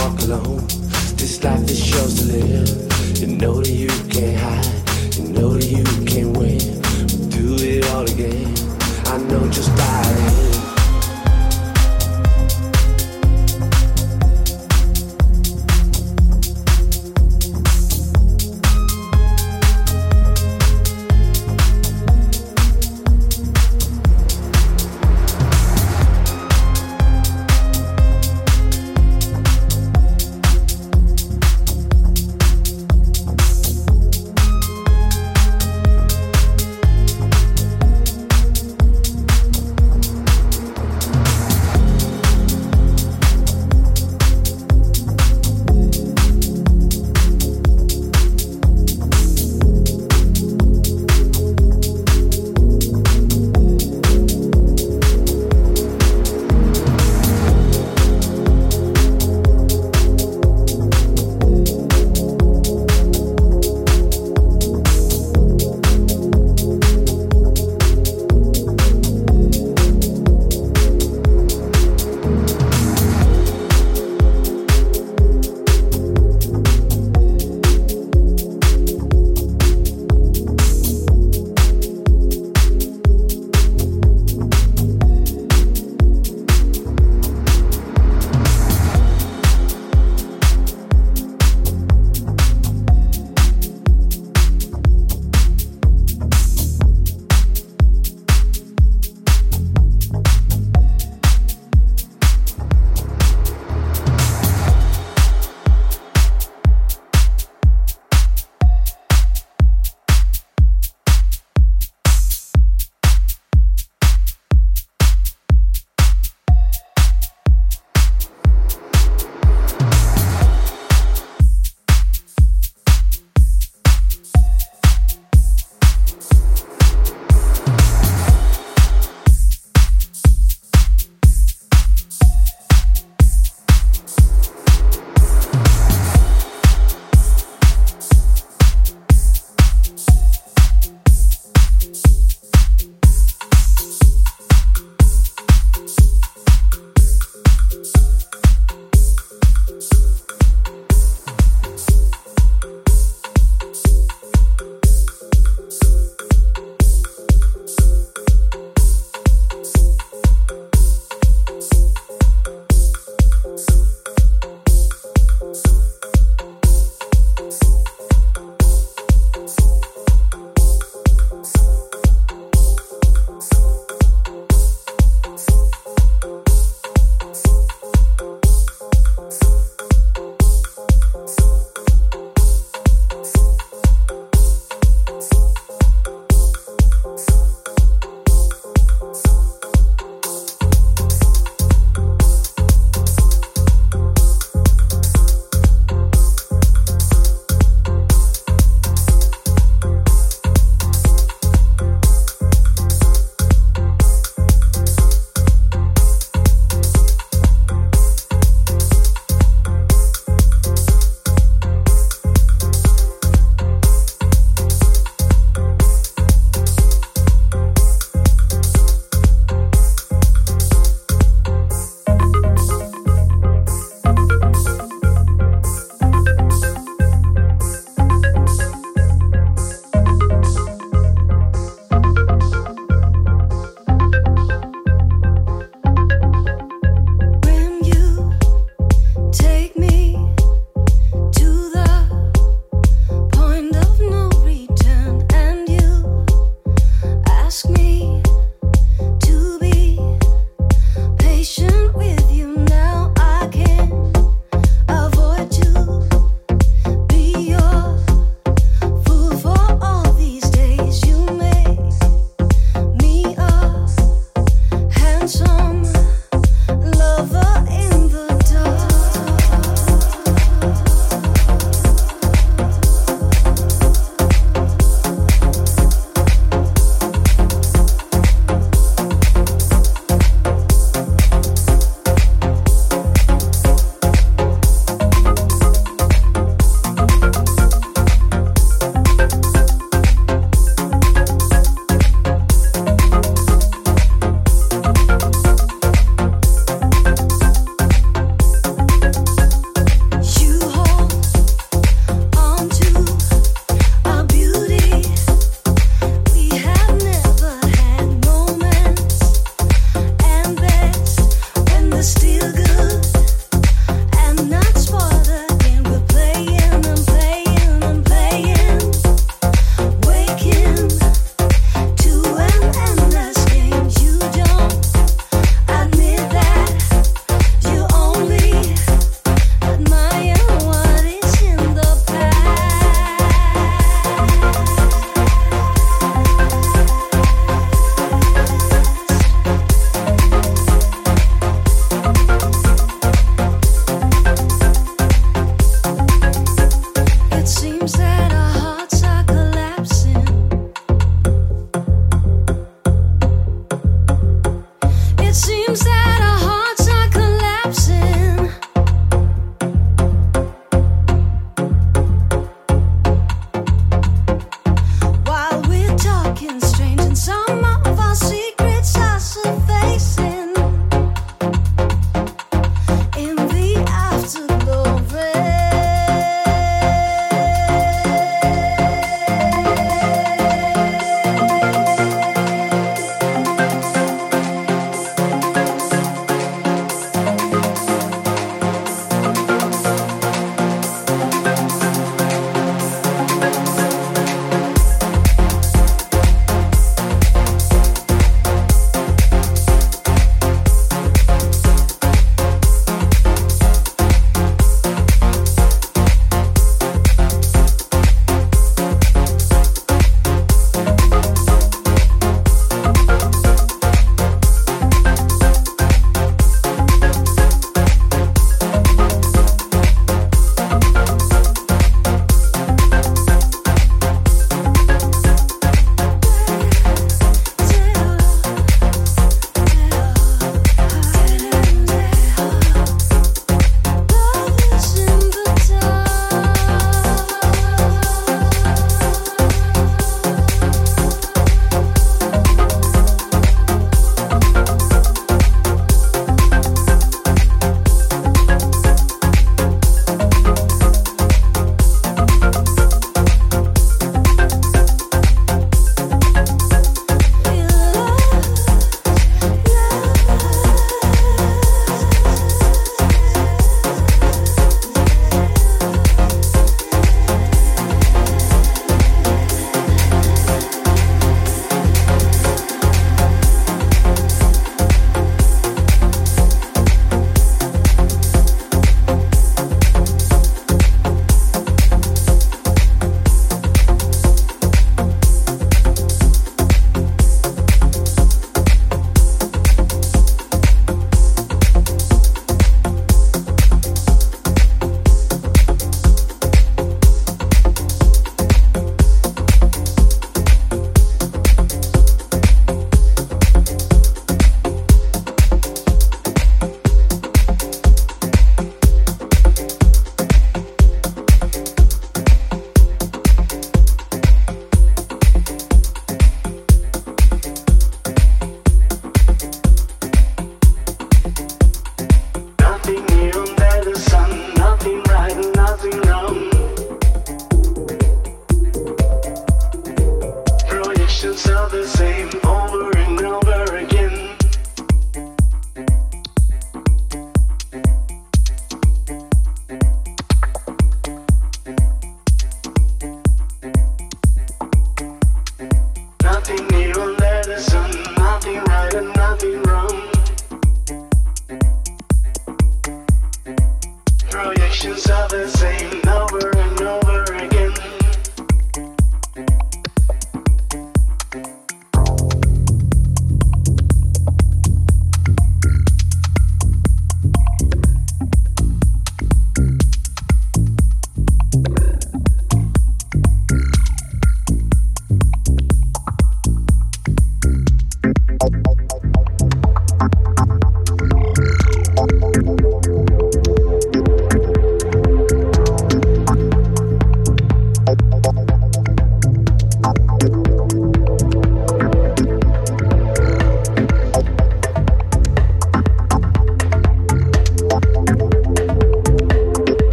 walk alone. This life is yours to live. You know that you can't hide. You know that you can't win. We'll Do it all again. I know just how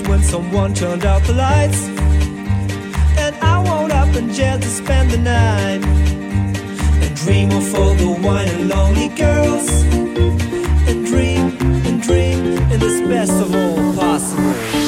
was when someone turned out the lights. And I woke up in jail to spend the night. And dream of all the wine and lonely girls. And dream and dream in this best of all possible.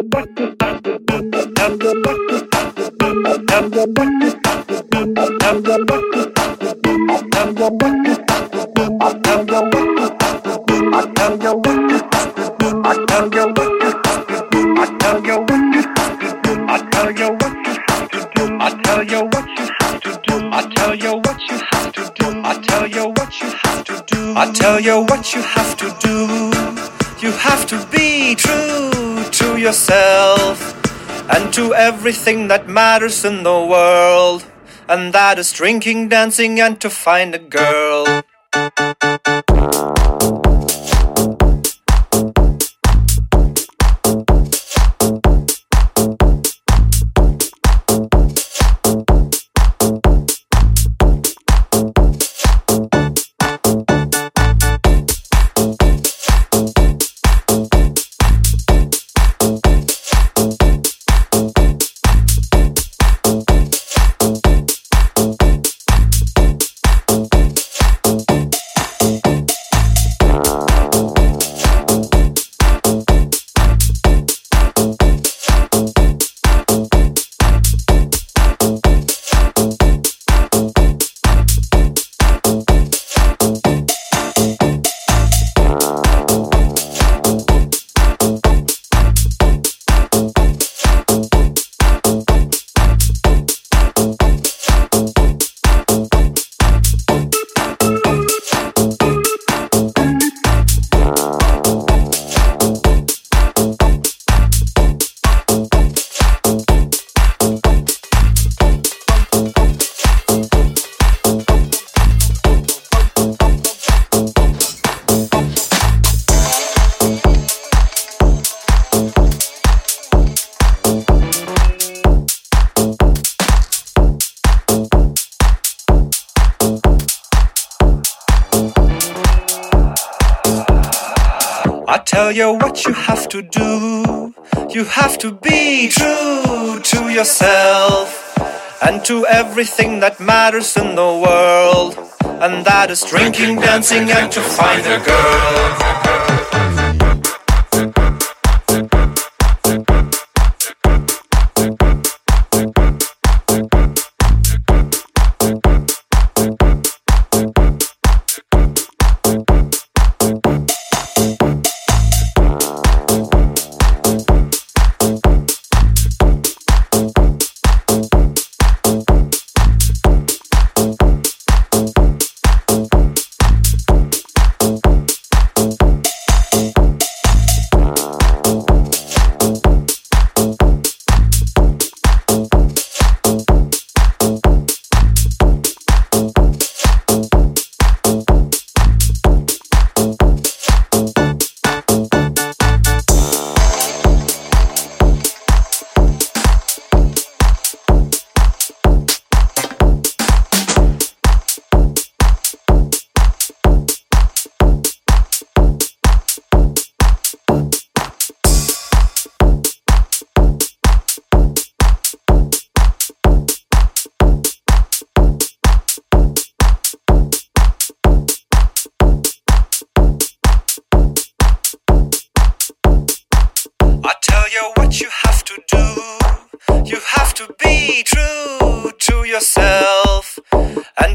Thank you. Everything that matters in the world, and that is drinking, dancing, and to find a girl. Tell you what you have to do. You have to be true to yourself and to everything that matters in the world. And that is drinking, dancing, and to find a girl.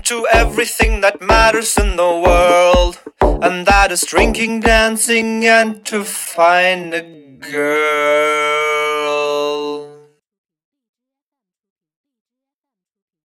to everything that matters in the world, and that is drinking, dancing, and to find a girl.